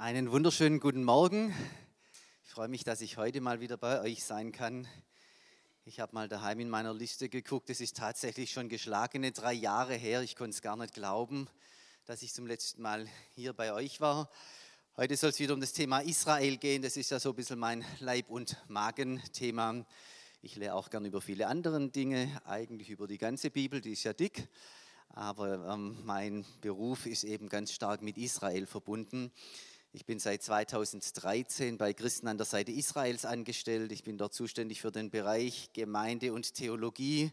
Einen wunderschönen guten Morgen. Ich freue mich, dass ich heute mal wieder bei euch sein kann. Ich habe mal daheim in meiner Liste geguckt. Es ist tatsächlich schon geschlagene drei Jahre her. Ich konnte es gar nicht glauben, dass ich zum letzten Mal hier bei euch war. Heute soll es wieder um das Thema Israel gehen. Das ist ja so ein bisschen mein Leib- und Magenthema. Ich lehre auch gern über viele andere Dinge, eigentlich über die ganze Bibel, die ist ja dick. Aber ähm, mein Beruf ist eben ganz stark mit Israel verbunden. Ich bin seit 2013 bei Christen an der Seite Israels angestellt. Ich bin dort zuständig für den Bereich Gemeinde und Theologie.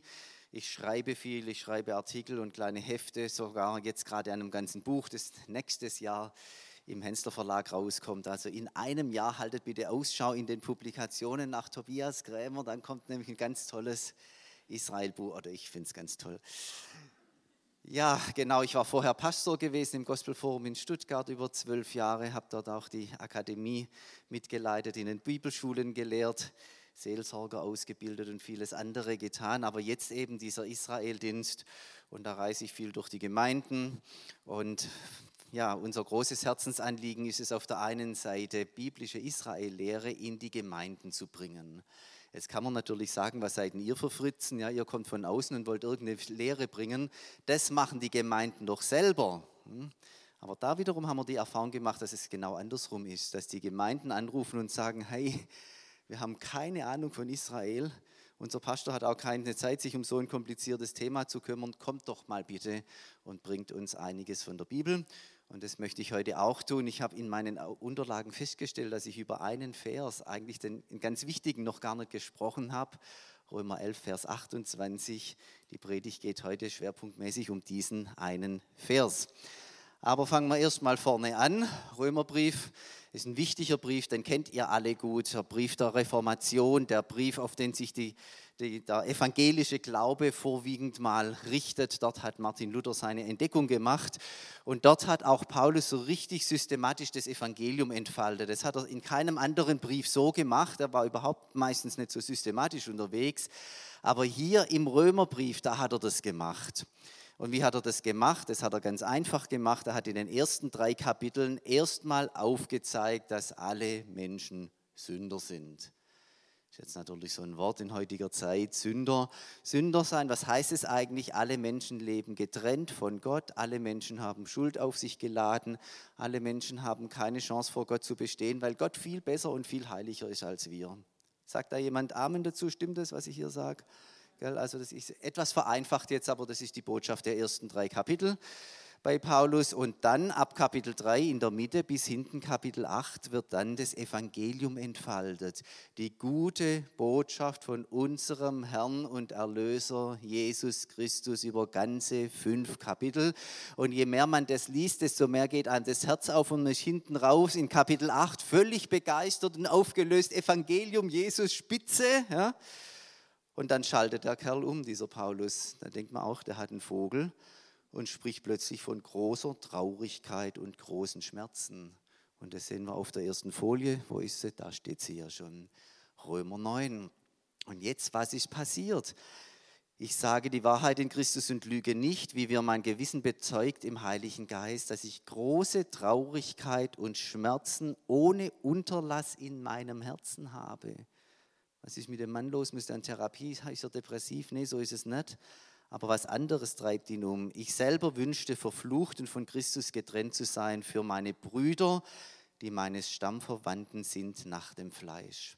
Ich schreibe viel, ich schreibe Artikel und kleine Hefte, sogar jetzt gerade an einem ganzen Buch, das nächstes Jahr im Hensler Verlag rauskommt. Also in einem Jahr haltet bitte Ausschau in den Publikationen nach Tobias Krämer, dann kommt nämlich ein ganz tolles Israel-Buch, oder ich finde es ganz toll. Ja, genau. Ich war vorher Pastor gewesen im Gospelforum in Stuttgart über zwölf Jahre, habe dort auch die Akademie mitgeleitet, in den Bibelschulen gelehrt, Seelsorger ausgebildet und vieles andere getan. Aber jetzt eben dieser Israeldienst und da reise ich viel durch die Gemeinden und ja, unser großes Herzensanliegen ist es auf der einen Seite, biblische Israellehre in die Gemeinden zu bringen. Jetzt kann man natürlich sagen, was seid ihr für Fritzen? Ja, ihr kommt von außen und wollt irgendeine Lehre bringen. Das machen die Gemeinden doch selber. Hm? Aber da wiederum haben wir die Erfahrung gemacht, dass es genau andersrum ist, dass die Gemeinden anrufen und sagen, hey, wir haben keine Ahnung von Israel. Unser Pastor hat auch keine Zeit, sich um so ein kompliziertes Thema zu kümmern. Kommt doch mal bitte und bringt uns einiges von der Bibel. Und das möchte ich heute auch tun. Ich habe in meinen Unterlagen festgestellt, dass ich über einen Vers, eigentlich den ganz wichtigen, noch gar nicht gesprochen habe. Römer 11, Vers 28. Die Predigt geht heute schwerpunktmäßig um diesen einen Vers. Aber fangen wir erstmal vorne an. Römerbrief ist ein wichtiger Brief, den kennt ihr alle gut. Der Brief der Reformation, der Brief, auf den sich die die, der evangelische Glaube vorwiegend mal richtet. Dort hat Martin Luther seine Entdeckung gemacht und dort hat auch Paulus so richtig systematisch das Evangelium entfaltet. Das hat er in keinem anderen Brief so gemacht. Er war überhaupt meistens nicht so systematisch unterwegs. Aber hier im Römerbrief, da hat er das gemacht. Und wie hat er das gemacht? Das hat er ganz einfach gemacht. Er hat in den ersten drei Kapiteln erstmal aufgezeigt, dass alle Menschen Sünder sind. Ist jetzt natürlich so ein Wort in heutiger Zeit, Sünder. Sünder sein, was heißt es eigentlich? Alle Menschen leben getrennt von Gott, alle Menschen haben Schuld auf sich geladen, alle Menschen haben keine Chance vor Gott zu bestehen, weil Gott viel besser und viel heiliger ist als wir. Sagt da jemand Amen dazu? Stimmt das, was ich hier sage? Also das ist etwas vereinfacht jetzt, aber das ist die Botschaft der ersten drei Kapitel bei Paulus. Und dann ab Kapitel 3 in der Mitte bis hinten Kapitel 8 wird dann das Evangelium entfaltet. Die gute Botschaft von unserem Herrn und Erlöser Jesus Christus über ganze fünf Kapitel. Und je mehr man das liest, desto mehr geht einem das Herz auf und ist hinten raus in Kapitel 8 völlig begeistert und aufgelöst. Evangelium Jesus Spitze. Ja. Und dann schaltet der Kerl um, dieser Paulus. Da denkt man auch, der hat einen Vogel und spricht plötzlich von großer Traurigkeit und großen Schmerzen. Und das sehen wir auf der ersten Folie. Wo ist sie? Da steht sie ja schon. Römer 9. Und jetzt, was ist passiert? Ich sage die Wahrheit in Christus und lüge nicht, wie wir mein Gewissen bezeugt im Heiligen Geist, dass ich große Traurigkeit und Schmerzen ohne Unterlass in meinem Herzen habe. Was ist mit dem Mann los? Muss er in Therapie? Ist er depressiv? Nee, so ist es nicht aber was anderes treibt ihn um. Ich selber wünschte, verflucht und von Christus getrennt zu sein für meine Brüder, die meines Stammverwandten sind nach dem Fleisch.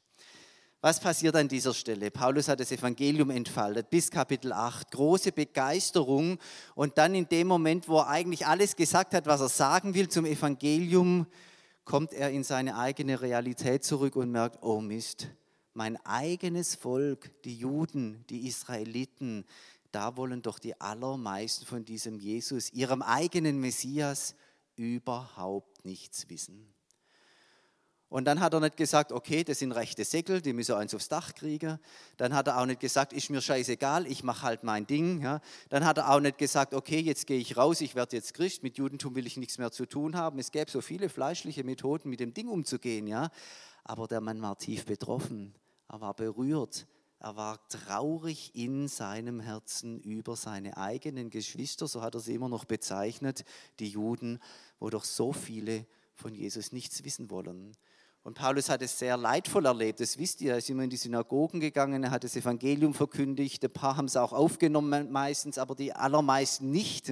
Was passiert an dieser Stelle? Paulus hat das Evangelium entfaltet bis Kapitel 8. Große Begeisterung. Und dann in dem Moment, wo er eigentlich alles gesagt hat, was er sagen will zum Evangelium, kommt er in seine eigene Realität zurück und merkt, oh Mist, mein eigenes Volk, die Juden, die Israeliten, da wollen doch die allermeisten von diesem Jesus, ihrem eigenen Messias, überhaupt nichts wissen. Und dann hat er nicht gesagt, okay, das sind rechte Säckel, die müssen eins aufs Dach kriegen. Dann hat er auch nicht gesagt, ist mir scheißegal, ich mache halt mein Ding. Ja. Dann hat er auch nicht gesagt, okay, jetzt gehe ich raus, ich werde jetzt Christ, mit Judentum will ich nichts mehr zu tun haben. Es gäbe so viele fleischliche Methoden, mit dem Ding umzugehen. Ja. Aber der Mann war tief betroffen, er war berührt, er war traurig in seinem Herzen über seine eigenen Geschwister, so hat er sie immer noch bezeichnet, die Juden, wo doch so viele von Jesus nichts wissen wollen. Und Paulus hat es sehr leidvoll erlebt, das wisst ihr. Er ist immer in die Synagogen gegangen, er hat das Evangelium verkündigt. Ein paar haben es auch aufgenommen meistens, aber die allermeisten nicht.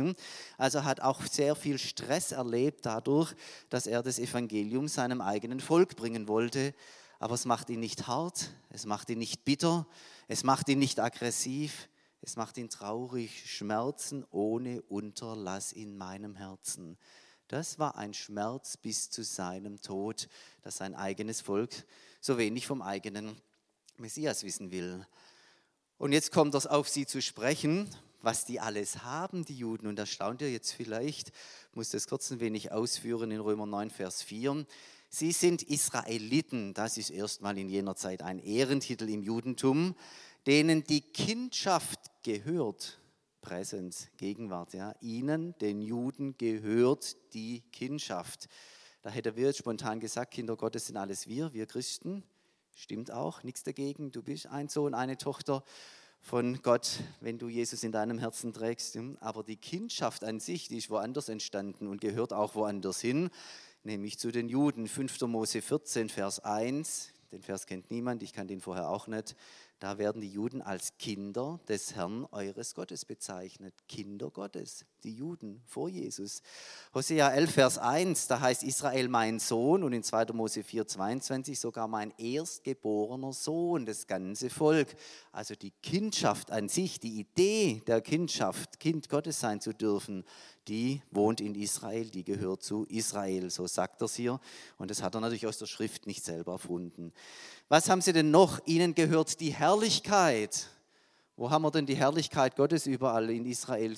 Also hat auch sehr viel Stress erlebt dadurch, dass er das Evangelium seinem eigenen Volk bringen wollte. Aber es macht ihn nicht hart, es macht ihn nicht bitter, es macht ihn nicht aggressiv, es macht ihn traurig, Schmerzen ohne Unterlass in meinem Herzen. Das war ein Schmerz bis zu seinem Tod, dass sein eigenes Volk so wenig vom eigenen Messias wissen will. Und jetzt kommt es auf sie zu sprechen, was die alles haben, die Juden. Und da staunt ihr jetzt vielleicht, ich muss das kurz ein wenig ausführen in Römer 9, Vers 4. Sie sind Israeliten, das ist erstmal in jener Zeit ein Ehrentitel im Judentum, denen die Kindschaft gehört. Präsenz, Gegenwart. Ja. Ihnen, den Juden, gehört die Kindschaft. Da hätte wir jetzt spontan gesagt, Kinder Gottes sind alles wir, wir Christen. Stimmt auch, nichts dagegen. Du bist ein Sohn, eine Tochter von Gott, wenn du Jesus in deinem Herzen trägst. Aber die Kindschaft an sich, die ist woanders entstanden und gehört auch woanders hin, nämlich zu den Juden. 5. Mose 14, Vers 1. Den Vers kennt niemand, ich kann den vorher auch nicht. Da werden die Juden als Kinder des Herrn eures Gottes bezeichnet. Kinder Gottes, die Juden vor Jesus. Hosea 11, Vers 1, da heißt Israel mein Sohn und in 2. Mose 4, 22 sogar mein erstgeborener Sohn, das ganze Volk. Also die Kindschaft an sich, die Idee der Kindschaft, Kind Gottes sein zu dürfen, die wohnt in Israel, die gehört zu Israel. So sagt er es hier. Und das hat er natürlich aus der Schrift nicht selber erfunden. Was haben sie denn noch? Ihnen gehört die Herrlichkeit. Wo haben wir denn die Herrlichkeit Gottes überall in Israel?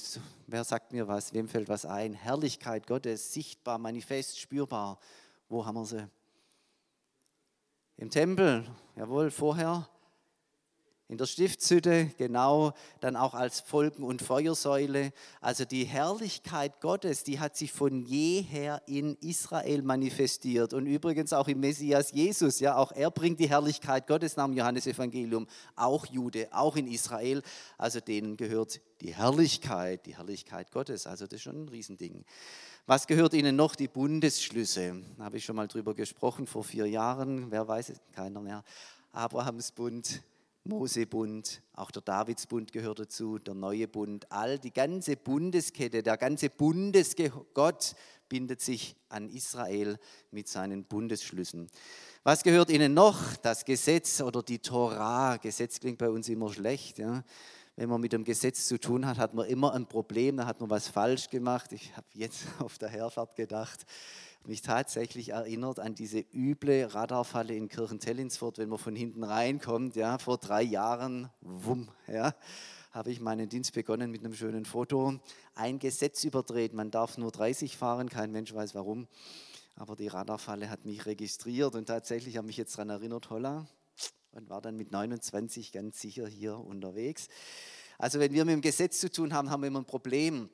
Wer sagt mir was? Wem fällt was ein? Herrlichkeit Gottes, sichtbar, manifest, spürbar. Wo haben wir sie? Im Tempel, jawohl, vorher in der Stiftshütte, genau, dann auch als Folgen- und Feuersäule. Also die Herrlichkeit Gottes, die hat sich von jeher in Israel manifestiert und übrigens auch im Messias Jesus, ja, auch er bringt die Herrlichkeit Gottes nach dem Johannesevangelium, auch Jude, auch in Israel, also denen gehört die Herrlichkeit, die Herrlichkeit Gottes, also das ist schon ein Riesending. Was gehört Ihnen noch? Die Bundesschlüsse. Da habe ich schon mal drüber gesprochen vor vier Jahren. Wer weiß es? Keiner mehr. Abrahamsbund, Mosebund, auch der Davidsbund gehört dazu, der neue Bund, all die ganze Bundeskette, der ganze Bundesgott bindet sich an Israel mit seinen Bundesschlüssen. Was gehört ihnen noch? Das Gesetz oder die Torah. Gesetz klingt bei uns immer schlecht. Ja? Wenn man mit dem Gesetz zu tun hat, hat man immer ein Problem, da hat man was falsch gemacht. Ich habe jetzt auf der Herfahrt gedacht, mich tatsächlich erinnert an diese üble Radarfalle in Kirchentellensfurt, wenn man von hinten reinkommt. Ja, vor drei Jahren, wumm, ja, habe ich meinen Dienst begonnen mit einem schönen Foto. Ein Gesetz überdreht, man darf nur 30 fahren, kein Mensch weiß warum. Aber die Radarfalle hat mich registriert und tatsächlich habe mich jetzt daran erinnert, holla, und war dann mit 29 ganz sicher hier unterwegs. Also wenn wir mit dem Gesetz zu tun haben, haben wir immer ein Problem.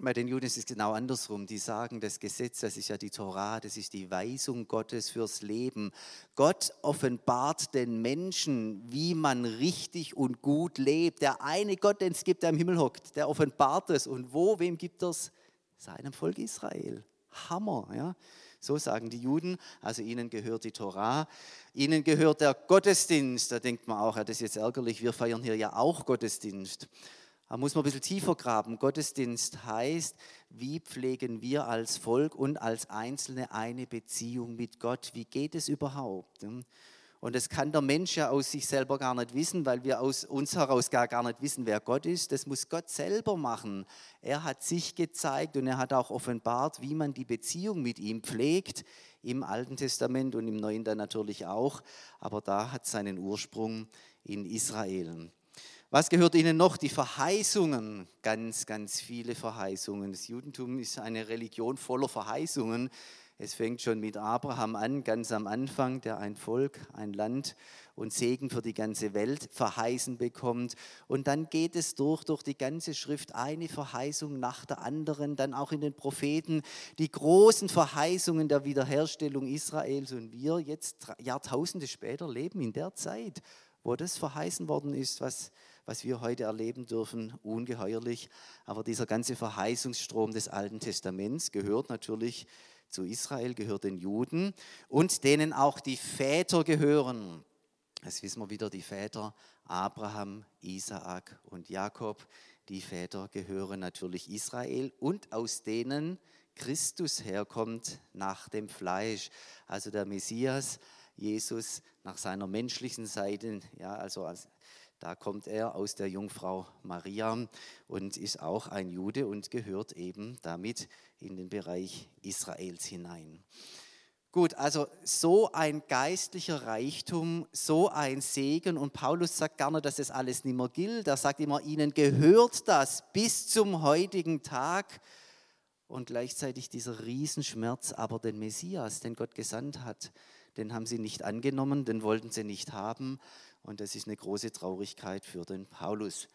Bei den Juden ist es genau andersrum. Die sagen, das Gesetz, das ist ja die Torah, das ist die Weisung Gottes fürs Leben. Gott offenbart den Menschen, wie man richtig und gut lebt. Der eine Gott, den es gibt, der im Himmel hockt, der offenbart es. Und wo, wem gibt es? Seinem Volk Israel. Hammer, ja. So sagen die Juden, also ihnen gehört die Torah, ihnen gehört der Gottesdienst. Da denkt man auch, ja, das ist jetzt ärgerlich, wir feiern hier ja auch Gottesdienst. Da muss man ein bisschen tiefer graben. Gottesdienst heißt, wie pflegen wir als Volk und als Einzelne eine Beziehung mit Gott? Wie geht es überhaupt? Und das kann der Mensch ja aus sich selber gar nicht wissen, weil wir aus uns heraus gar, gar nicht wissen, wer Gott ist. Das muss Gott selber machen. Er hat sich gezeigt und er hat auch offenbart, wie man die Beziehung mit ihm pflegt, im Alten Testament und im Neuen dann natürlich auch. Aber da hat seinen Ursprung in Israel. Was gehört ihnen noch? Die Verheißungen, ganz, ganz viele Verheißungen. Das Judentum ist eine Religion voller Verheißungen. Es fängt schon mit Abraham an, ganz am Anfang, der ein Volk, ein Land und Segen für die ganze Welt verheißen bekommt. Und dann geht es durch, durch die ganze Schrift, eine Verheißung nach der anderen, dann auch in den Propheten, die großen Verheißungen der Wiederherstellung Israels. Und wir jetzt Jahrtausende später leben in der Zeit, wo das verheißen worden ist, was was wir heute erleben dürfen, ungeheuerlich. Aber dieser ganze Verheißungsstrom des Alten Testaments gehört natürlich zu Israel gehört den Juden und denen auch die Väter gehören. Das wissen wir wieder, die Väter Abraham, Isaak und Jakob. Die Väter gehören natürlich Israel und aus denen Christus herkommt nach dem Fleisch. Also der Messias, Jesus nach seiner menschlichen Seite, ja, also als, da kommt er aus der Jungfrau Maria und ist auch ein Jude und gehört eben damit in den Bereich Israels hinein. Gut, also so ein geistlicher Reichtum, so ein Segen und Paulus sagt gerne, dass das alles nicht mehr gilt. Er sagt immer, ihnen gehört das bis zum heutigen Tag und gleichzeitig dieser Riesenschmerz, aber den Messias, den Gott gesandt hat, den haben sie nicht angenommen, den wollten sie nicht haben und das ist eine große Traurigkeit für den Paulus.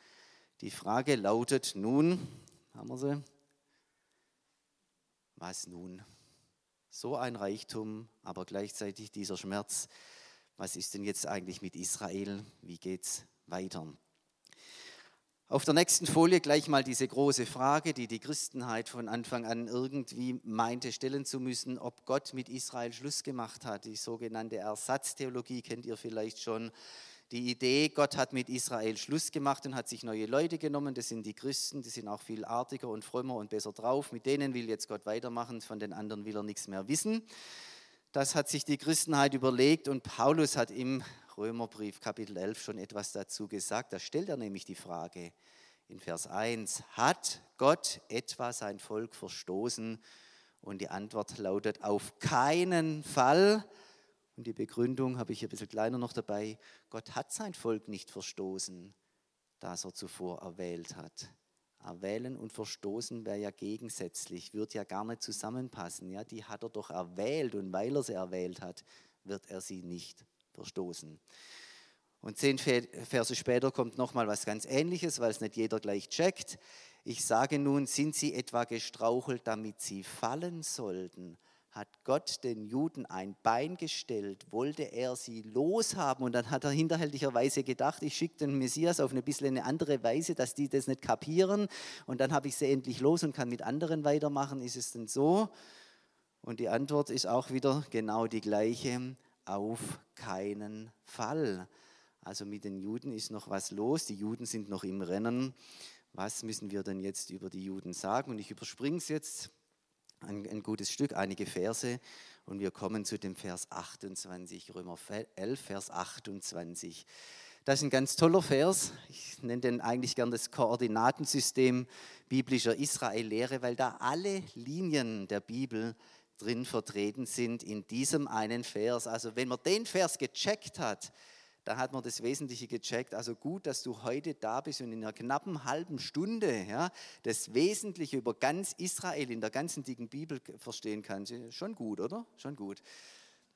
Die Frage lautet nun, haben wir sie? Was nun? So ein Reichtum, aber gleichzeitig dieser Schmerz. Was ist denn jetzt eigentlich mit Israel? Wie geht es weiter? Auf der nächsten Folie gleich mal diese große Frage, die die Christenheit von Anfang an irgendwie meinte stellen zu müssen, ob Gott mit Israel Schluss gemacht hat. Die sogenannte Ersatztheologie kennt ihr vielleicht schon. Die Idee, Gott hat mit Israel Schluss gemacht und hat sich neue Leute genommen, das sind die Christen, die sind auch viel artiger und frömmer und besser drauf. Mit denen will jetzt Gott weitermachen, von den anderen will er nichts mehr wissen. Das hat sich die Christenheit überlegt und Paulus hat im Römerbrief Kapitel 11 schon etwas dazu gesagt. Da stellt er nämlich die Frage in Vers 1, hat Gott etwa sein Volk verstoßen? Und die Antwort lautet auf keinen Fall. Und die Begründung habe ich ein bisschen kleiner noch dabei. Gott hat sein Volk nicht verstoßen, das er zuvor erwählt hat. Erwählen und verstoßen wäre ja gegensätzlich, wird ja gar nicht zusammenpassen. Ja, die hat er doch erwählt und weil er sie erwählt hat, wird er sie nicht verstoßen. Und zehn Verse später kommt nochmal was ganz Ähnliches, weil es nicht jeder gleich checkt. Ich sage nun, sind sie etwa gestrauchelt, damit sie fallen sollten? Hat Gott den Juden ein Bein gestellt? Wollte er sie loshaben? Und dann hat er hinterhältigerweise gedacht, ich schicke den Messias auf eine bisschen eine andere Weise, dass die das nicht kapieren. Und dann habe ich sie endlich los und kann mit anderen weitermachen. Ist es denn so? Und die Antwort ist auch wieder genau die gleiche auf keinen Fall. Also mit den Juden ist noch was los, die Juden sind noch im Rennen. Was müssen wir denn jetzt über die Juden sagen? Und ich überspringe es jetzt ein, ein gutes Stück, einige Verse und wir kommen zu dem Vers 28, Römer 11, Vers 28. Das ist ein ganz toller Vers. Ich nenne den eigentlich gern das Koordinatensystem biblischer Israel-Lehre, weil da alle Linien der Bibel drin vertreten sind in diesem einen Vers. Also wenn man den Vers gecheckt hat, da hat man das Wesentliche gecheckt. Also gut, dass du heute da bist und in einer knappen halben Stunde ja, das Wesentliche über ganz Israel in der ganzen dicken Bibel verstehen kannst. Schon gut, oder? Schon gut.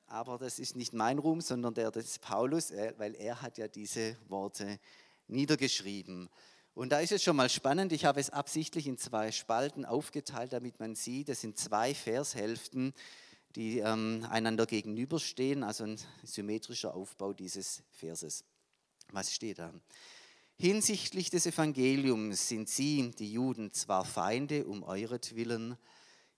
Aber das ist nicht mein Ruhm, sondern der des Paulus, äh, weil er hat ja diese Worte niedergeschrieben. Und da ist es schon mal spannend, ich habe es absichtlich in zwei Spalten aufgeteilt, damit man sieht, das sind zwei Vershälften, die ähm, einander gegenüberstehen, also ein symmetrischer Aufbau dieses Verses. Was steht da? Hinsichtlich des Evangeliums sind sie, die Juden, zwar Feinde um euretwillen,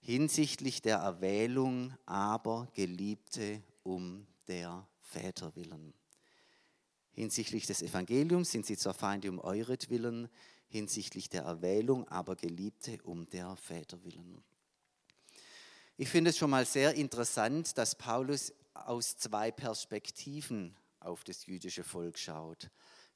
hinsichtlich der Erwählung aber Geliebte um der Väter willen. Hinsichtlich des Evangeliums sind sie zwar Feinde um euretwillen, hinsichtlich der Erwählung, aber Geliebte um der Väter willen. Ich finde es schon mal sehr interessant, dass Paulus aus zwei Perspektiven auf das jüdische Volk schaut.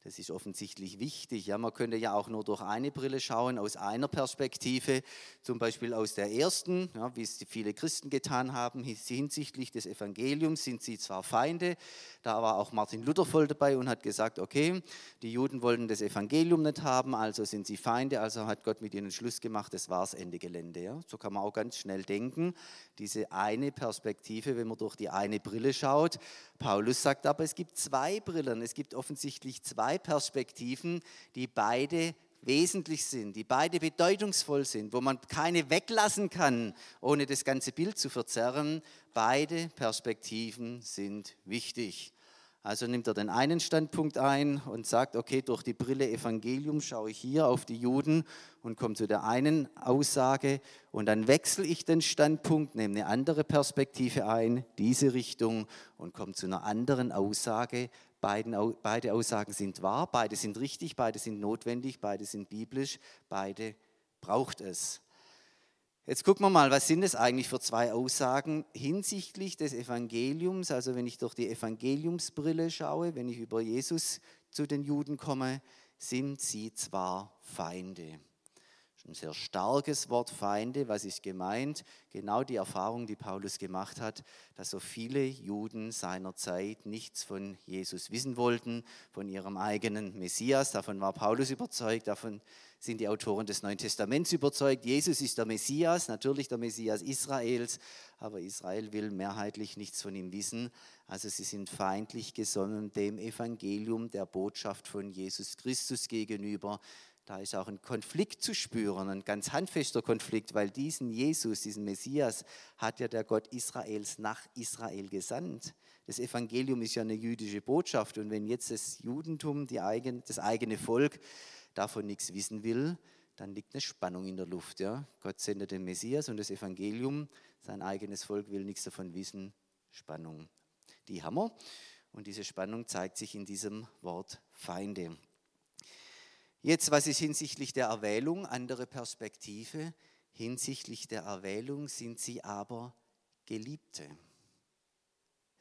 Das ist offensichtlich wichtig. Ja, man könnte ja auch nur durch eine Brille schauen, aus einer Perspektive, zum Beispiel aus der ersten, ja, wie es viele Christen getan haben, hinsichtlich des Evangeliums sind sie zwar Feinde, da war auch Martin Luther voll dabei und hat gesagt, okay, die Juden wollten das Evangelium nicht haben, also sind sie Feinde, also hat Gott mit ihnen Schluss gemacht, das war das Ende Gelände. Ja. So kann man auch ganz schnell denken, diese eine Perspektive, wenn man durch die eine Brille schaut. Paulus sagt aber, es gibt zwei Brillen, es gibt offensichtlich zwei Perspektiven, die beide wesentlich sind, die beide bedeutungsvoll sind, wo man keine weglassen kann, ohne das ganze Bild zu verzerren. Beide Perspektiven sind wichtig. Also nimmt er den einen Standpunkt ein und sagt, okay, durch die Brille Evangelium schaue ich hier auf die Juden und komme zu der einen Aussage und dann wechsle ich den Standpunkt, nehme eine andere Perspektive ein, diese Richtung und komme zu einer anderen Aussage. Beide Aussagen sind wahr, beide sind richtig, beide sind notwendig, beide sind biblisch, beide braucht es. Jetzt gucken wir mal, was sind es eigentlich für zwei Aussagen hinsichtlich des Evangeliums? Also wenn ich durch die Evangeliumsbrille schaue, wenn ich über Jesus zu den Juden komme, sind sie zwar Feinde. Ein sehr starkes Wort Feinde. Was ist gemeint? Genau die Erfahrung, die Paulus gemacht hat, dass so viele Juden seiner Zeit nichts von Jesus wissen wollten, von ihrem eigenen Messias. Davon war Paulus überzeugt, davon sind die Autoren des Neuen Testaments überzeugt. Jesus ist der Messias, natürlich der Messias Israels, aber Israel will mehrheitlich nichts von ihm wissen. Also sie sind feindlich gesonnen dem Evangelium, der Botschaft von Jesus Christus gegenüber. Da ist auch ein Konflikt zu spüren, ein ganz handfester Konflikt, weil diesen Jesus, diesen Messias, hat ja der Gott Israels nach Israel gesandt. Das Evangelium ist ja eine jüdische Botschaft und wenn jetzt das Judentum, eigen, das eigene Volk davon nichts wissen will, dann liegt eine Spannung in der Luft. Ja? Gott sendet den Messias und das Evangelium, sein eigenes Volk will nichts davon wissen. Spannung. Die wir und diese Spannung zeigt sich in diesem Wort Feinde. Jetzt, was ist hinsichtlich der Erwählung? Andere Perspektive. Hinsichtlich der Erwählung sind sie aber Geliebte.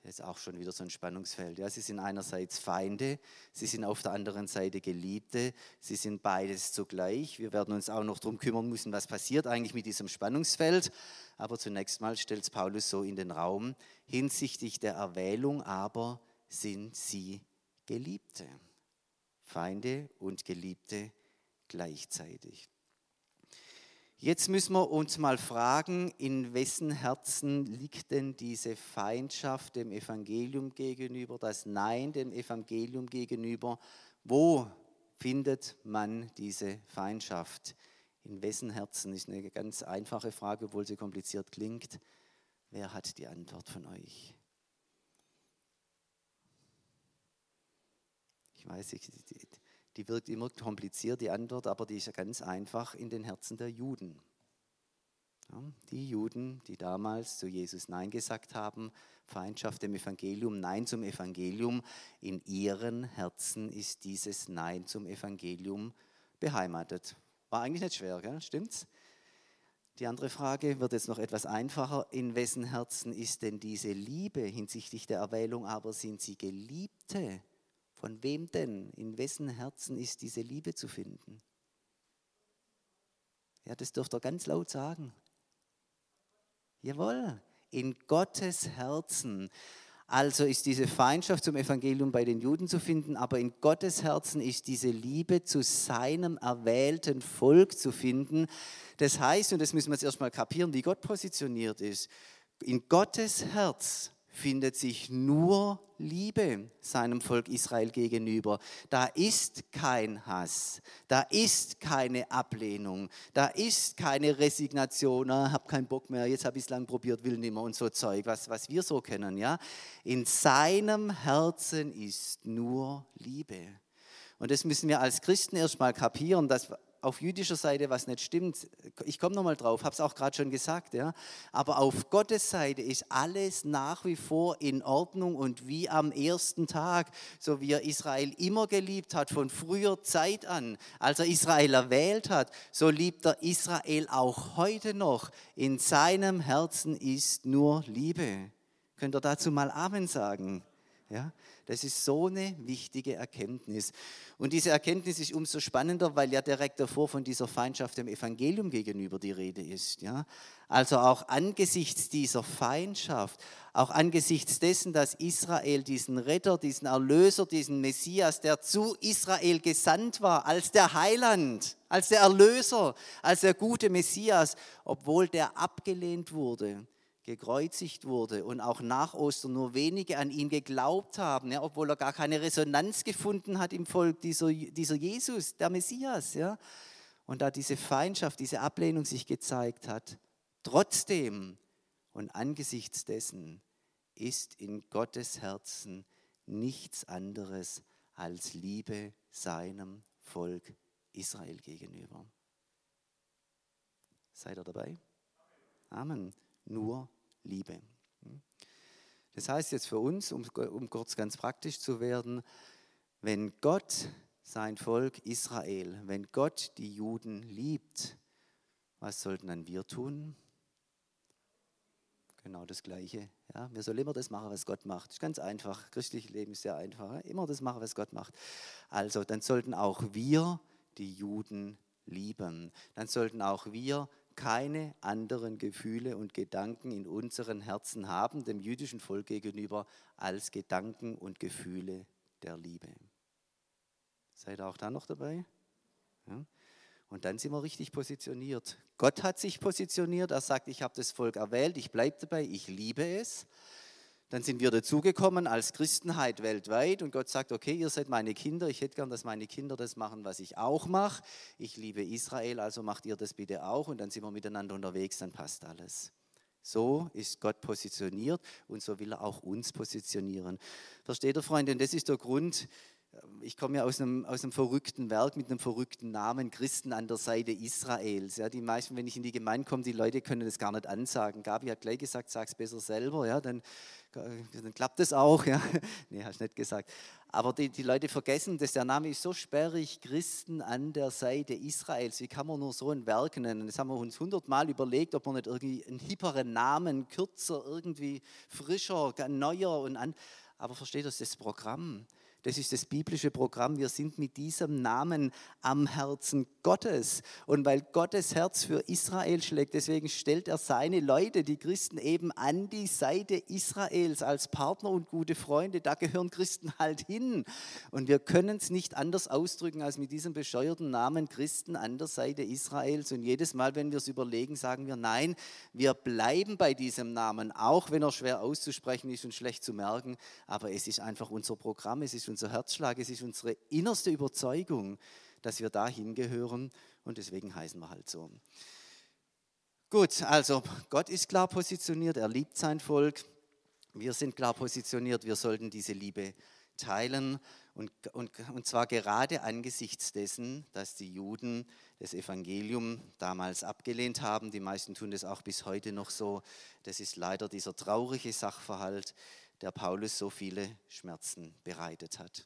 Das ist auch schon wieder so ein Spannungsfeld. Ja, sie sind einerseits Feinde, sie sind auf der anderen Seite Geliebte, sie sind beides zugleich. Wir werden uns auch noch darum kümmern müssen, was passiert eigentlich mit diesem Spannungsfeld. Aber zunächst mal stellt es Paulus so in den Raum. Hinsichtlich der Erwählung aber sind sie Geliebte. Feinde und Geliebte gleichzeitig. Jetzt müssen wir uns mal fragen, in wessen Herzen liegt denn diese Feindschaft dem Evangelium gegenüber, das Nein dem Evangelium gegenüber? Wo findet man diese Feindschaft? In wessen Herzen ist eine ganz einfache Frage, obwohl sie kompliziert klingt. Wer hat die Antwort von euch? Ich weiß, ich, die, die wirkt immer kompliziert, die Antwort, aber die ist ja ganz einfach in den Herzen der Juden. Die Juden, die damals zu Jesus Nein gesagt haben, Feindschaft dem Evangelium, Nein zum Evangelium, in ihren Herzen ist dieses Nein zum Evangelium beheimatet. War eigentlich nicht schwer, gell? stimmt's? Die andere Frage wird jetzt noch etwas einfacher. In wessen Herzen ist denn diese Liebe hinsichtlich der Erwählung? Aber sind sie Geliebte? Von wem denn? In wessen Herzen ist diese Liebe zu finden? Ja, das dürft ihr ganz laut sagen. Jawohl, in Gottes Herzen. Also ist diese Feindschaft zum Evangelium bei den Juden zu finden, aber in Gottes Herzen ist diese Liebe zu seinem erwählten Volk zu finden. Das heißt, und das müssen wir jetzt erstmal kapieren, wie Gott positioniert ist, in Gottes Herz findet sich nur Liebe seinem Volk Israel gegenüber. Da ist kein Hass, da ist keine Ablehnung, da ist keine Resignation, ah, hab keinen Bock mehr, jetzt habe ich es lang probiert, will nicht mehr und so Zeug, was, was wir so kennen. Ja? In seinem Herzen ist nur Liebe. Und das müssen wir als Christen erstmal kapieren, dass auf jüdischer Seite was nicht stimmt. Ich komme nochmal drauf, habe es auch gerade schon gesagt. Ja. Aber auf Gottes Seite ist alles nach wie vor in Ordnung und wie am ersten Tag, so wie er Israel immer geliebt hat, von früher Zeit an, als er Israel erwählt hat, so liebt er Israel auch heute noch. In seinem Herzen ist nur Liebe. Könnt ihr dazu mal Amen sagen? Ja? Das ist so eine wichtige Erkenntnis. Und diese Erkenntnis ist umso spannender, weil ja direkt davor von dieser Feindschaft dem Evangelium gegenüber die Rede ist. Ja? Also auch angesichts dieser Feindschaft, auch angesichts dessen, dass Israel diesen Retter, diesen Erlöser, diesen Messias, der zu Israel gesandt war, als der Heiland, als der Erlöser, als der gute Messias, obwohl der abgelehnt wurde, gekreuzigt wurde und auch nach Ostern nur wenige an ihn geglaubt haben, ja, obwohl er gar keine Resonanz gefunden hat im Volk, dieser, dieser Jesus, der Messias. Ja. Und da diese Feindschaft, diese Ablehnung sich gezeigt hat, trotzdem und angesichts dessen ist in Gottes Herzen nichts anderes als Liebe seinem Volk Israel gegenüber. Seid ihr dabei? Amen. Nur Liebe. Das heißt jetzt für uns, um, um kurz ganz praktisch zu werden, wenn Gott sein Volk Israel, wenn Gott die Juden liebt, was sollten dann wir tun? Genau das Gleiche. Ja, wir sollen immer das machen, was Gott macht. Das ist ganz einfach. Christliches Leben ist sehr einfach. Immer das machen, was Gott macht. Also, dann sollten auch wir die Juden lieben. Dann sollten auch wir keine anderen Gefühle und Gedanken in unseren Herzen haben, dem jüdischen Volk gegenüber, als Gedanken und Gefühle der Liebe. Seid ihr auch da noch dabei? Ja. Und dann sind wir richtig positioniert. Gott hat sich positioniert, er sagt, ich habe das Volk erwählt, ich bleibe dabei, ich liebe es. Dann sind wir dazugekommen als Christenheit weltweit und Gott sagt, okay, ihr seid meine Kinder, ich hätte gern, dass meine Kinder das machen, was ich auch mache. Ich liebe Israel, also macht ihr das bitte auch und dann sind wir miteinander unterwegs, dann passt alles. So ist Gott positioniert und so will er auch uns positionieren. Versteht ihr, Freunde? Und das ist der Grund, ich komme ja aus einem, aus einem verrückten Werk mit einem verrückten Namen, Christen an der Seite Israels. Ja, die meisten, wenn ich in die Gemeinde komme, die Leute können das gar nicht ansagen. Gabi hat gleich gesagt, sag es besser selber, ja, dann, dann klappt das auch. Ja. Nee, hast nicht gesagt. Aber die, die Leute vergessen dass Der Name ist so sperrig, Christen an der Seite Israels. Wie kann man nur so ein Werk nennen? Das haben wir uns hundertmal überlegt, ob man nicht irgendwie einen hipperen Namen, kürzer, irgendwie frischer, neuer und an. Aber versteht das, das Programm? Das ist das biblische Programm. Wir sind mit diesem Namen am Herzen Gottes. Und weil Gottes Herz für Israel schlägt, deswegen stellt er seine Leute, die Christen, eben an die Seite Israels als Partner und gute Freunde. Da gehören Christen halt hin. Und wir können es nicht anders ausdrücken als mit diesem bescheuerten Namen Christen an der Seite Israels. Und jedes Mal, wenn wir es überlegen, sagen wir, nein, wir bleiben bei diesem Namen, auch wenn er schwer auszusprechen ist und schlecht zu merken. Aber es ist einfach unser Programm, es ist unser Herzschlag, es ist unsere innerste Überzeugung, dass wir dahin gehören und deswegen heißen wir halt so. Gut, also Gott ist klar positioniert, er liebt sein Volk. Wir sind klar positioniert, wir sollten diese Liebe teilen und, und, und zwar gerade angesichts dessen, dass die Juden das Evangelium damals abgelehnt haben. Die meisten tun das auch bis heute noch so. Das ist leider dieser traurige Sachverhalt, der Paulus so viele Schmerzen bereitet hat.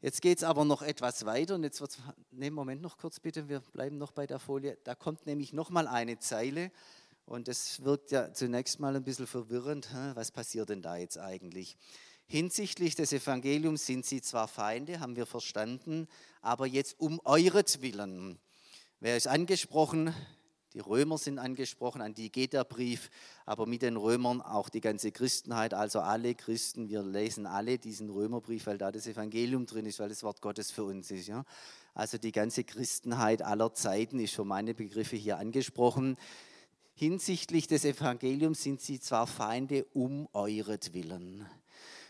Jetzt geht es aber noch etwas weiter und jetzt wird ne, Moment noch kurz bitte, wir bleiben noch bei der Folie. Da kommt nämlich noch mal eine Zeile und das wirkt ja zunächst mal ein bisschen verwirrend. Was passiert denn da jetzt eigentlich? Hinsichtlich des Evangeliums sind sie zwar Feinde, haben wir verstanden, aber jetzt um euretwillen. Wer ist angesprochen? Die Römer sind angesprochen, an die geht der Brief, aber mit den Römern auch die ganze Christenheit, also alle Christen. Wir lesen alle diesen Römerbrief, weil da das Evangelium drin ist, weil das Wort Gottes für uns ist. Ja? Also die ganze Christenheit aller Zeiten ist für meine Begriffe hier angesprochen. Hinsichtlich des Evangeliums sind sie zwar Feinde um euretwillen.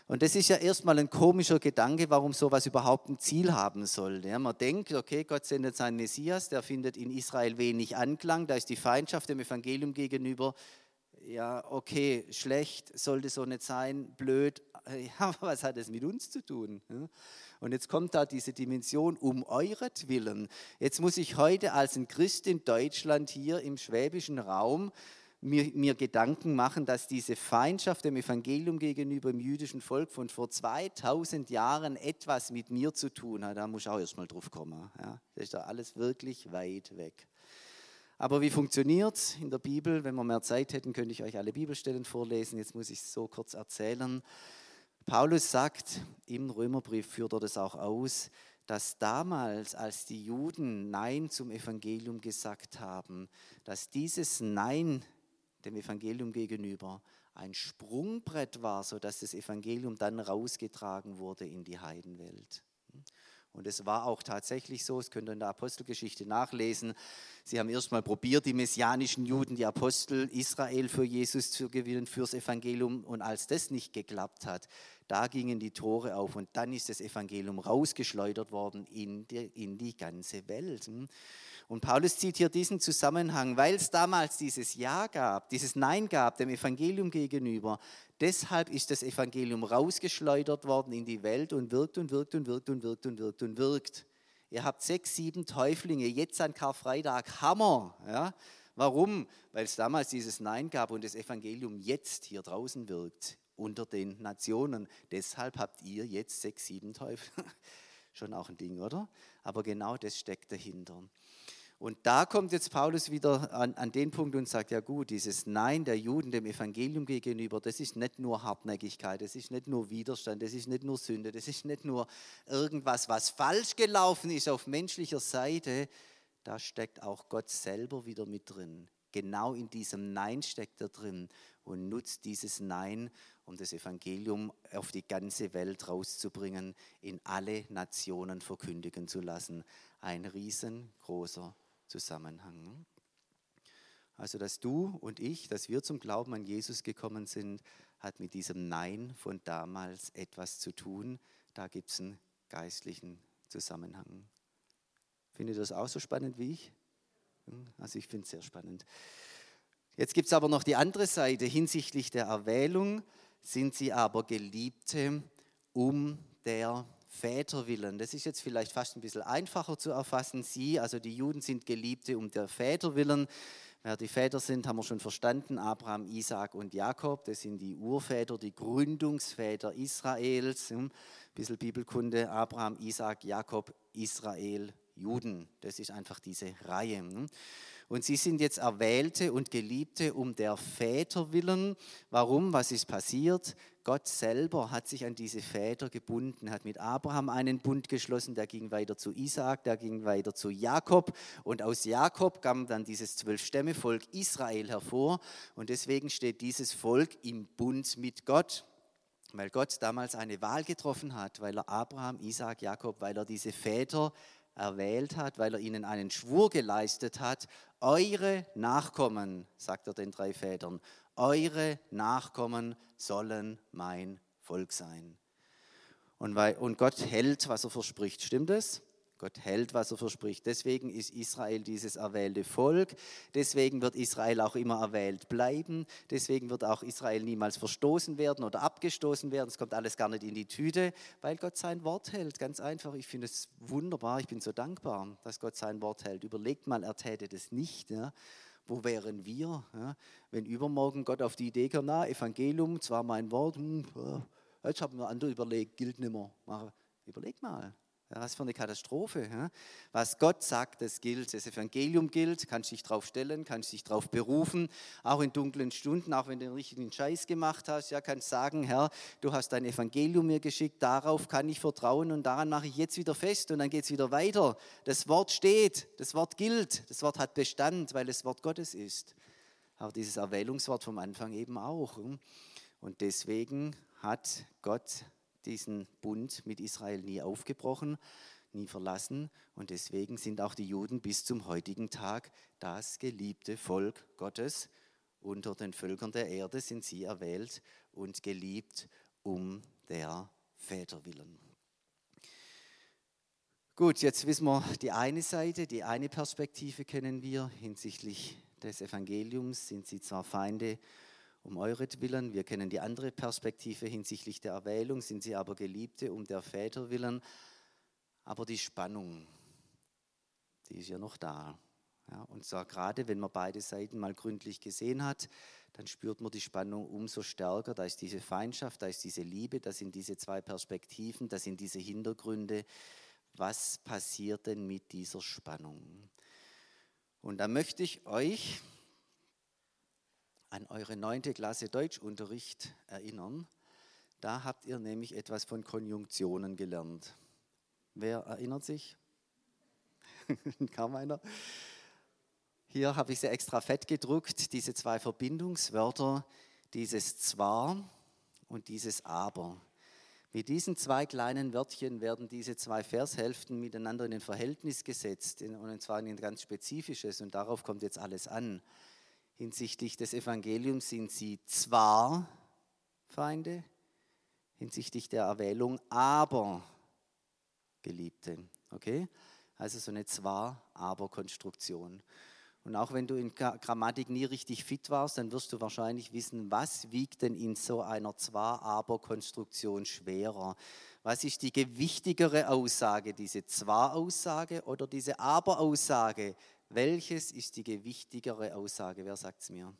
Und das ist ja erstmal ein komischer Gedanke, warum sowas überhaupt ein Ziel haben soll. Ja, man denkt, okay, Gott sendet seinen Messias, der findet in Israel wenig Anklang, da ist die Feindschaft dem Evangelium gegenüber. Ja, okay, schlecht, sollte so nicht sein, blöd. Ja, was hat das mit uns zu tun? Und jetzt kommt da diese Dimension um euretwillen. Jetzt muss ich heute als ein Christ in Deutschland hier im schwäbischen Raum mir, mir Gedanken machen, dass diese Feindschaft dem Evangelium gegenüber dem jüdischen Volk von vor 2000 Jahren etwas mit mir zu tun hat. Da muss ich auch erstmal drauf kommen. Ja, das ist da alles wirklich weit weg. Aber wie funktioniert es in der Bibel? Wenn wir mehr Zeit hätten, könnte ich euch alle Bibelstellen vorlesen. Jetzt muss ich es so kurz erzählen. Paulus sagt, im Römerbrief führt er das auch aus, dass damals, als die Juden Nein zum Evangelium gesagt haben, dass dieses Nein dem Evangelium gegenüber ein Sprungbrett war, sodass das Evangelium dann rausgetragen wurde in die Heidenwelt. Und es war auch tatsächlich so, das könnt ihr in der Apostelgeschichte nachlesen. Sie haben erstmal probiert, die messianischen Juden, die Apostel Israel für Jesus zu gewinnen, fürs Evangelium. Und als das nicht geklappt hat, da gingen die Tore auf und dann ist das Evangelium rausgeschleudert worden in die, in die ganze Welt. Und Paulus zieht hier diesen Zusammenhang, weil es damals dieses Ja gab, dieses Nein gab dem Evangelium gegenüber. Deshalb ist das Evangelium rausgeschleudert worden in die Welt und wirkt und wirkt und wirkt und wirkt und wirkt und wirkt. Ihr habt sechs, sieben Täuflinge, jetzt an Karfreitag, Hammer. Ja? Warum? Weil es damals dieses Nein gab und das Evangelium jetzt hier draußen wirkt, unter den Nationen. Deshalb habt ihr jetzt sechs, sieben Teufel. Schon auch ein Ding, oder? Aber genau das steckt dahinter. Und da kommt jetzt Paulus wieder an, an, den Punkt und sagt, ja gut, dieses Nein der Juden dem Evangelium gegenüber, das ist nicht nur Hartnäckigkeit, das ist nicht nur Widerstand, das ist nicht nur Sünde, das ist nicht nur irgendwas, was falsch gelaufen ist auf menschlicher Seite, da steckt auch Gott selber wieder mit drin. Genau in diesem Nein steckt er drin und nutzt dieses Nein, um das Evangelium auf die ganze Welt rauszubringen, in alle Nationen verkündigen zu lassen. Ein riesengroßer Zusammenhang. Also, dass du und ich, dass wir zum Glauben an Jesus gekommen sind, hat mit diesem Nein von damals etwas zu tun. Da gibt es einen geistlichen Zusammenhang. Findet ihr das auch so spannend wie ich? Hm, also ich finde es sehr spannend. Jetzt gibt es aber noch die andere Seite. Hinsichtlich der Erwählung sind sie aber Geliebte um der Väter willen. Das ist jetzt vielleicht fast ein bisschen einfacher zu erfassen. Sie, also die Juden, sind Geliebte um der Väter willen. Wer die Väter sind, haben wir schon verstanden. Abraham, Isaac und Jakob, das sind die Urväter, die Gründungsväter Israels. Ein bisschen Bibelkunde, Abraham, Isaac, Jakob, Israel, Juden. Das ist einfach diese Reihe. Und sie sind jetzt Erwählte und Geliebte um der Väter willen. Warum? Was ist passiert? Gott selber hat sich an diese Väter gebunden, hat mit Abraham einen Bund geschlossen, der ging weiter zu Isaak, der ging weiter zu Jakob und aus Jakob kam dann dieses Zwölf-Stämme-Volk Israel hervor und deswegen steht dieses Volk im Bund mit Gott weil Gott damals eine Wahl getroffen hat, weil er Abraham, Isaak, Jakob, weil er diese Väter erwählt hat, weil er ihnen einen Schwur geleistet hat. Eure Nachkommen, sagt er den drei Vätern, eure Nachkommen sollen mein Volk sein. Und, Gott hält, was er verspricht. Stimmt es? Gott hält, was er verspricht. Deswegen ist Israel dieses erwählte Volk. Deswegen wird Israel auch immer erwählt bleiben. Deswegen wird auch Israel niemals verstoßen werden oder abgestoßen werden. Es kommt alles gar nicht in die Tüte, weil Gott sein Wort hält. Ganz einfach. Ich finde es wunderbar. Ich bin so dankbar, dass Gott sein Wort hält. Überlegt mal, er täte das nicht. Ja? Wo wären wir, ja? wenn übermorgen Gott auf die Idee kommt, na, Evangelium, zwar mein Wort, hm, jetzt haben wir andere überlegt, gilt nicht mehr. Überleg mal. Was für eine Katastrophe. Was Gott sagt, das gilt. Das Evangelium gilt, kannst dich darauf stellen, kannst dich darauf berufen, auch in dunklen Stunden, auch wenn du den richtigen Scheiß gemacht hast, ja, kannst sagen, Herr, du hast dein Evangelium mir geschickt, darauf kann ich vertrauen und daran mache ich jetzt wieder fest und dann geht es wieder weiter. Das Wort steht, das Wort gilt, das Wort hat Bestand, weil es Wort Gottes ist. Aber dieses Erwählungswort vom Anfang eben auch. Und deswegen hat Gott diesen Bund mit Israel nie aufgebrochen, nie verlassen. Und deswegen sind auch die Juden bis zum heutigen Tag das geliebte Volk Gottes. Unter den Völkern der Erde sind sie erwählt und geliebt um der Väter willen. Gut, jetzt wissen wir die eine Seite, die eine Perspektive kennen wir hinsichtlich des Evangeliums. Sind sie zwar Feinde um euretwillen. Wir kennen die andere Perspektive hinsichtlich der Erwählung, sind sie aber Geliebte um der Väter willen. Aber die Spannung, die ist ja noch da. Ja, und zwar gerade, wenn man beide Seiten mal gründlich gesehen hat, dann spürt man die Spannung umso stärker. Da ist diese Feindschaft, da ist diese Liebe, da sind diese zwei Perspektiven, da sind diese Hintergründe. Was passiert denn mit dieser Spannung? Und da möchte ich euch an eure neunte Klasse Deutschunterricht erinnern. Da habt ihr nämlich etwas von Konjunktionen gelernt. Wer erinnert sich? Kaum einer. Hier habe ich sie extra fett gedruckt, diese zwei Verbindungswörter, dieses zwar und dieses aber. Mit diesen zwei kleinen Wörtchen werden diese zwei Vershälften miteinander in ein Verhältnis gesetzt, und zwar in ein ganz spezifisches, und darauf kommt jetzt alles an hinsichtlich des Evangeliums sind sie zwar Feinde, hinsichtlich der Erwählung, aber Geliebte. Okay? Also so eine Zwar-Aber-Konstruktion. Und auch wenn du in Grammatik nie richtig fit warst, dann wirst du wahrscheinlich wissen, was wiegt denn in so einer Zwar-Aber-Konstruktion schwerer? Was ist die gewichtigere Aussage, diese Zwar-Aussage oder diese Aber-Aussage? Welches ist die gewichtigere Aussage? Wer sagt es mir?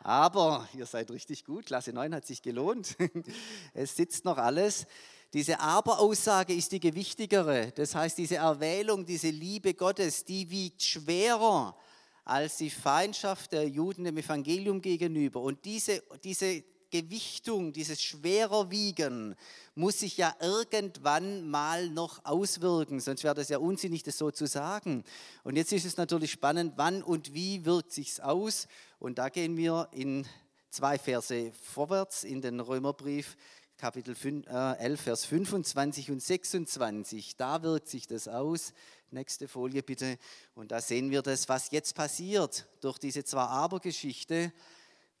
Aber, ihr seid richtig gut, Klasse 9 hat sich gelohnt. Es sitzt noch alles. Diese Aber-Aussage ist die gewichtigere. Das heißt, diese Erwählung, diese Liebe Gottes, die wiegt schwerer als die Feindschaft der Juden dem Evangelium gegenüber. Und diese, diese Gewichtung, dieses schwerer Wiegen muss sich ja irgendwann mal noch auswirken, sonst wäre das ja unsinnig, das so zu sagen. Und jetzt ist es natürlich spannend, wann und wie wirkt sich's aus? Und da gehen wir in zwei Verse vorwärts in den Römerbrief, Kapitel 11, äh, Vers 25 und 26. Da wirkt sich das aus. Nächste Folie bitte. Und da sehen wir das, was jetzt passiert durch diese Zwar-Aber-Geschichte.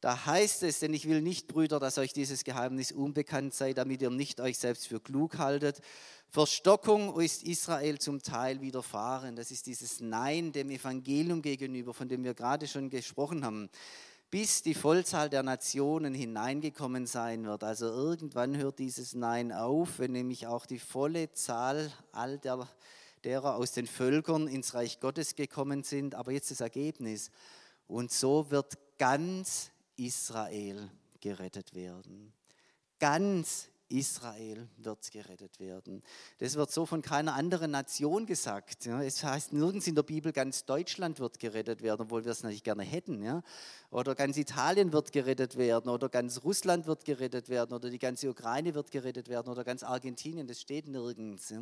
Da heißt es, denn ich will nicht, Brüder, dass euch dieses Geheimnis unbekannt sei, damit ihr nicht euch selbst für klug haltet. Verstockung ist Israel zum Teil widerfahren. Das ist dieses Nein dem Evangelium gegenüber, von dem wir gerade schon gesprochen haben. Bis die Vollzahl der Nationen hineingekommen sein wird. Also irgendwann hört dieses Nein auf, wenn nämlich auch die volle Zahl all der, derer aus den Völkern ins Reich Gottes gekommen sind. Aber jetzt das Ergebnis. Und so wird ganz Israel gerettet werden. Ganz Israel wird gerettet werden. Das wird so von keiner anderen Nation gesagt. Es heißt nirgends in der Bibel, ganz Deutschland wird gerettet werden, obwohl wir es natürlich gerne hätten. Oder ganz Italien wird gerettet werden, oder ganz Russland wird gerettet werden, oder die ganze Ukraine wird gerettet werden, oder ganz Argentinien. Das steht nirgends.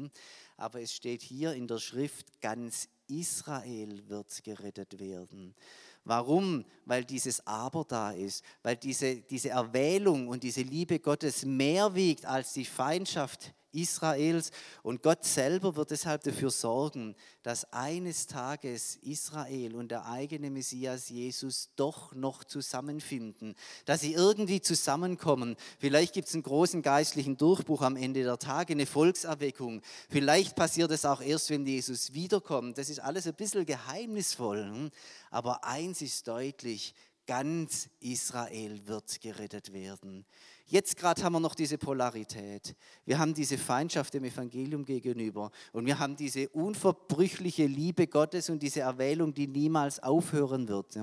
Aber es steht hier in der Schrift, ganz Israel wird gerettet werden. Warum? Weil dieses Aber da ist, weil diese, diese Erwählung und diese Liebe Gottes mehr wiegt als die Feindschaft Israels. Und Gott selber wird deshalb dafür sorgen, dass eines Tages Israel und der eigene Messias Jesus doch noch zusammenfinden, dass sie irgendwie zusammenkommen. Vielleicht gibt es einen großen geistlichen Durchbruch am Ende der Tage, eine Volkserweckung. Vielleicht passiert es auch erst, wenn Jesus wiederkommt. Das ist alles ein bisschen geheimnisvoll. Hm? Aber eins ist deutlich, ganz Israel wird gerettet werden. Jetzt gerade haben wir noch diese Polarität. Wir haben diese Feindschaft dem Evangelium gegenüber und wir haben diese unverbrüchliche Liebe Gottes und diese Erwählung, die niemals aufhören wird.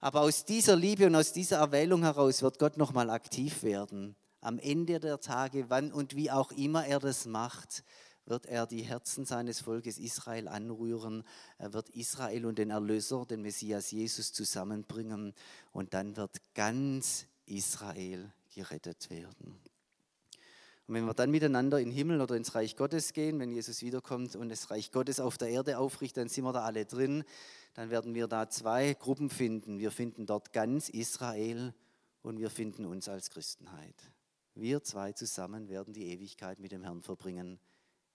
Aber aus dieser Liebe und aus dieser Erwählung heraus wird Gott nochmal aktiv werden. Am Ende der Tage, wann und wie auch immer er das macht, wird er die Herzen seines Volkes Israel anrühren. Er wird Israel und den Erlöser, den Messias Jesus zusammenbringen. Und dann wird ganz Israel gerettet werden. Und wenn wir dann miteinander in den Himmel oder ins Reich Gottes gehen, wenn Jesus wiederkommt und das Reich Gottes auf der Erde aufrichtet, dann sind wir da alle drin. Dann werden wir da zwei Gruppen finden. Wir finden dort ganz Israel und wir finden uns als Christenheit. Wir zwei zusammen werden die Ewigkeit mit dem Herrn verbringen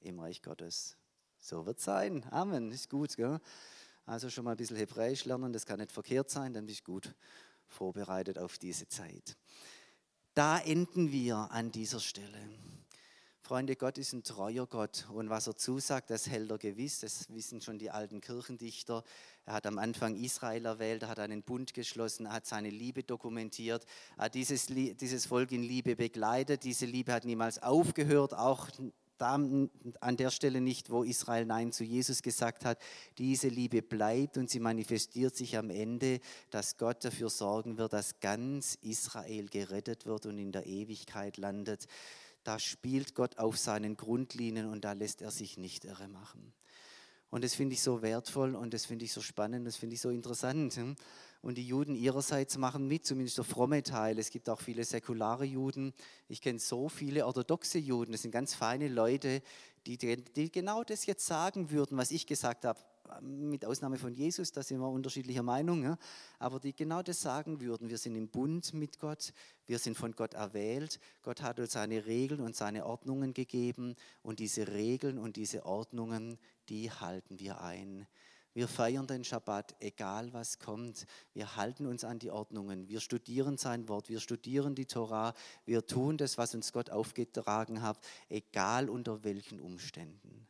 im Reich Gottes. So wird es sein. Amen. Ist gut. Gell? Also schon mal ein bisschen Hebräisch lernen, das kann nicht verkehrt sein, dann bist du gut vorbereitet auf diese Zeit. Da enden wir an dieser Stelle. Freunde, Gott ist ein treuer Gott und was er zusagt, das hält er gewiss. Das wissen schon die alten Kirchendichter. Er hat am Anfang Israel erwählt, er hat einen Bund geschlossen, er hat seine Liebe dokumentiert, er hat dieses, dieses Volk in Liebe begleitet. Diese Liebe hat niemals aufgehört, auch da an der Stelle nicht, wo Israel Nein zu Jesus gesagt hat. Diese Liebe bleibt und sie manifestiert sich am Ende, dass Gott dafür sorgen wird, dass ganz Israel gerettet wird und in der Ewigkeit landet. Da spielt Gott auf seinen Grundlinien und da lässt er sich nicht irre machen. Und das finde ich so wertvoll und das finde ich so spannend, das finde ich so interessant. Und die Juden ihrerseits machen mit, zumindest der fromme Teil. Es gibt auch viele säkulare Juden. Ich kenne so viele orthodoxe Juden. Das sind ganz feine Leute, die, die genau das jetzt sagen würden, was ich gesagt habe mit Ausnahme von Jesus, da sind wir unterschiedlicher Meinung, ja, aber die genau das sagen würden, wir sind im Bund mit Gott, wir sind von Gott erwählt, Gott hat uns seine Regeln und seine Ordnungen gegeben und diese Regeln und diese Ordnungen, die halten wir ein. Wir feiern den Schabbat, egal was kommt. Wir halten uns an die Ordnungen. Wir studieren sein Wort. Wir studieren die Torah. Wir tun das, was uns Gott aufgetragen hat, egal unter welchen Umständen.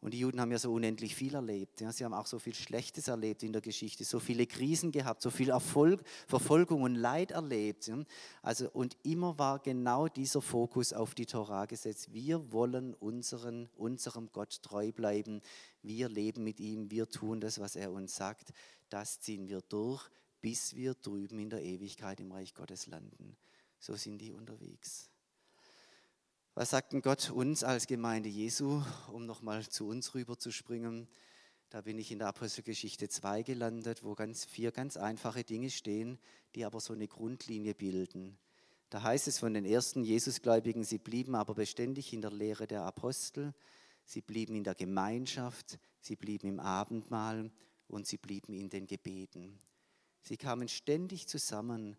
Und die Juden haben ja so unendlich viel erlebt. Ja. Sie haben auch so viel Schlechtes erlebt in der Geschichte, so viele Krisen gehabt, so viel Erfolg, Verfolgung und Leid erlebt. Ja. Also, und immer war genau dieser Fokus auf die Torah gesetzt. Wir wollen unseren, unserem Gott treu bleiben. Wir leben mit ihm. Wir tun das, was er uns sagt. Das ziehen wir durch, bis wir drüben in der Ewigkeit im Reich Gottes landen. So sind die unterwegs. Was sagt denn Gott uns als Gemeinde Jesu, um nochmal zu uns rüber zu springen? Da bin ich in der Apostelgeschichte 2 gelandet, wo ganz vier ganz einfache Dinge stehen, die aber so eine Grundlinie bilden. Da heißt es von den ersten Jesusgläubigen, sie blieben aber beständig in der Lehre der Apostel, sie blieben in der Gemeinschaft, sie blieben im Abendmahl und sie blieben in den Gebeten. Sie kamen ständig zusammen,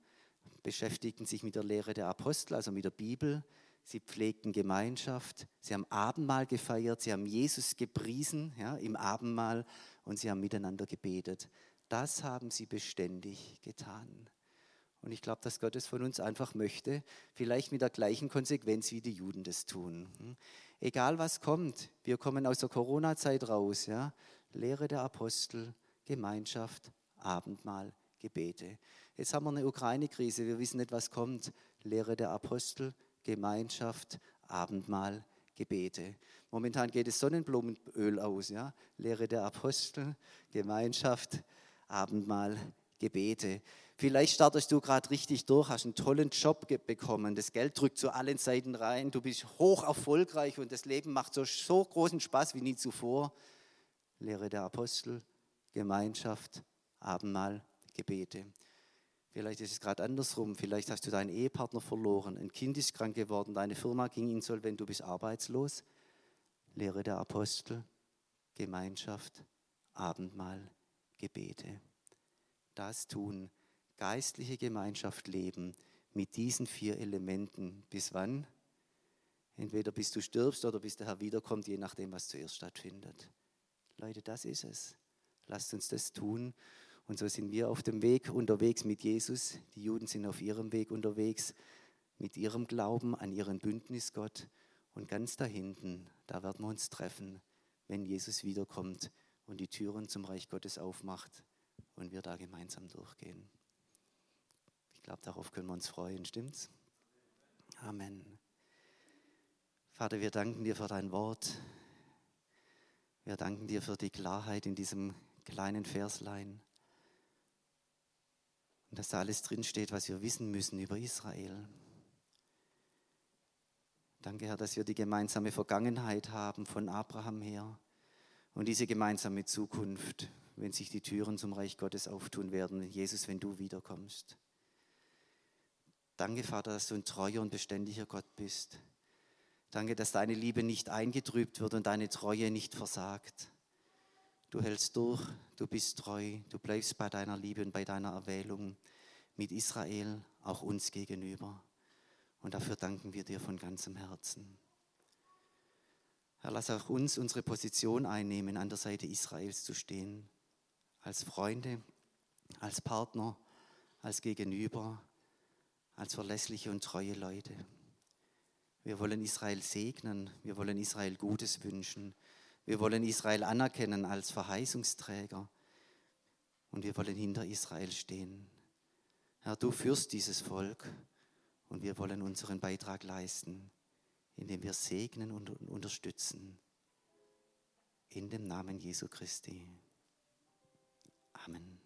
beschäftigten sich mit der Lehre der Apostel, also mit der Bibel, sie pflegten Gemeinschaft, sie haben Abendmahl gefeiert, sie haben Jesus gepriesen ja, im Abendmahl und sie haben miteinander gebetet. Das haben sie beständig getan. Und ich glaube, dass Gott es von uns einfach möchte, vielleicht mit der gleichen Konsequenz, wie die Juden das tun. Hm? Egal was kommt, wir kommen aus der Corona-Zeit raus. Ja? Lehre der Apostel, Gemeinschaft, Abendmahl, Gebete. Jetzt haben wir eine Ukraine-Krise, wir wissen nicht, was kommt. Lehre der Apostel, Gemeinschaft, Abendmahl, Gebete. Momentan geht es Sonnenblumenöl aus, ja? Lehre der Apostel, Gemeinschaft, Abendmahl, Gebete. Vielleicht startest du gerade richtig durch, hast einen tollen Job bekommen, das Geld drückt zu allen Seiten rein, du bist hoch erfolgreich und das Leben macht so, so großen Spaß wie nie zuvor. Lehre der Apostel, Gemeinschaft, Abendmahl, Gebete. Vielleicht ist es gerade andersrum. Vielleicht hast du deinen Ehepartner verloren. Ein Kind ist krank geworden. Deine Firma ging insolvent. Du bist arbeitslos. Lehre der Apostel, Gemeinschaft, Abendmahl, Gebete. Das tun. Geistliche Gemeinschaft leben mit diesen vier Elementen. Bis wann? Entweder bis du stirbst oder bis der Herr wiederkommt, je nachdem, was zuerst stattfindet. Leute, das ist es. Lasst uns das tun. Und so sind wir auf dem Weg unterwegs mit Jesus. Die Juden sind auf ihrem Weg unterwegs mit ihrem Glauben an ihren Bündnisgott. Und ganz da hinten, da werden wir uns treffen, wenn Jesus wiederkommt und die Türen zum Reich Gottes aufmacht und wir da gemeinsam durchgehen. Ich glaube, darauf können wir uns freuen, stimmt's? Amen. Vater, wir danken dir für dein Wort. Wir danken dir für die Klarheit in diesem kleinen Verslein. Und dass da alles drinsteht, was wir wissen müssen über Israel. Danke, Herr, dass wir die gemeinsame Vergangenheit haben von Abraham her und diese gemeinsame Zukunft, wenn sich die Türen zum Reich Gottes auftun werden. Jesus, wenn du wiederkommst. Danke, Vater, dass du ein treuer und beständiger Gott bist. Danke, dass deine Liebe nicht eingetrübt wird und deine Treue nicht versagt. Du hältst durch, du bist treu, du bleibst bei deiner Liebe und bei deiner Erwählung mit Israel, auch uns gegenüber. Und dafür danken wir dir von ganzem Herzen. Herr, lass auch uns unsere Position einnehmen, an der Seite Israels zu stehen, als Freunde, als Partner, als Gegenüber, als verlässliche und treue Leute. Wir wollen Israel segnen, wir wollen Israel Gutes wünschen. Wir wollen Israel anerkennen als Verheißungsträger und wir wollen hinter Israel stehen. Herr, du führst dieses Volk und wir wollen unseren Beitrag leisten, indem wir segnen und unterstützen. In dem Namen Jesu Christi. Amen.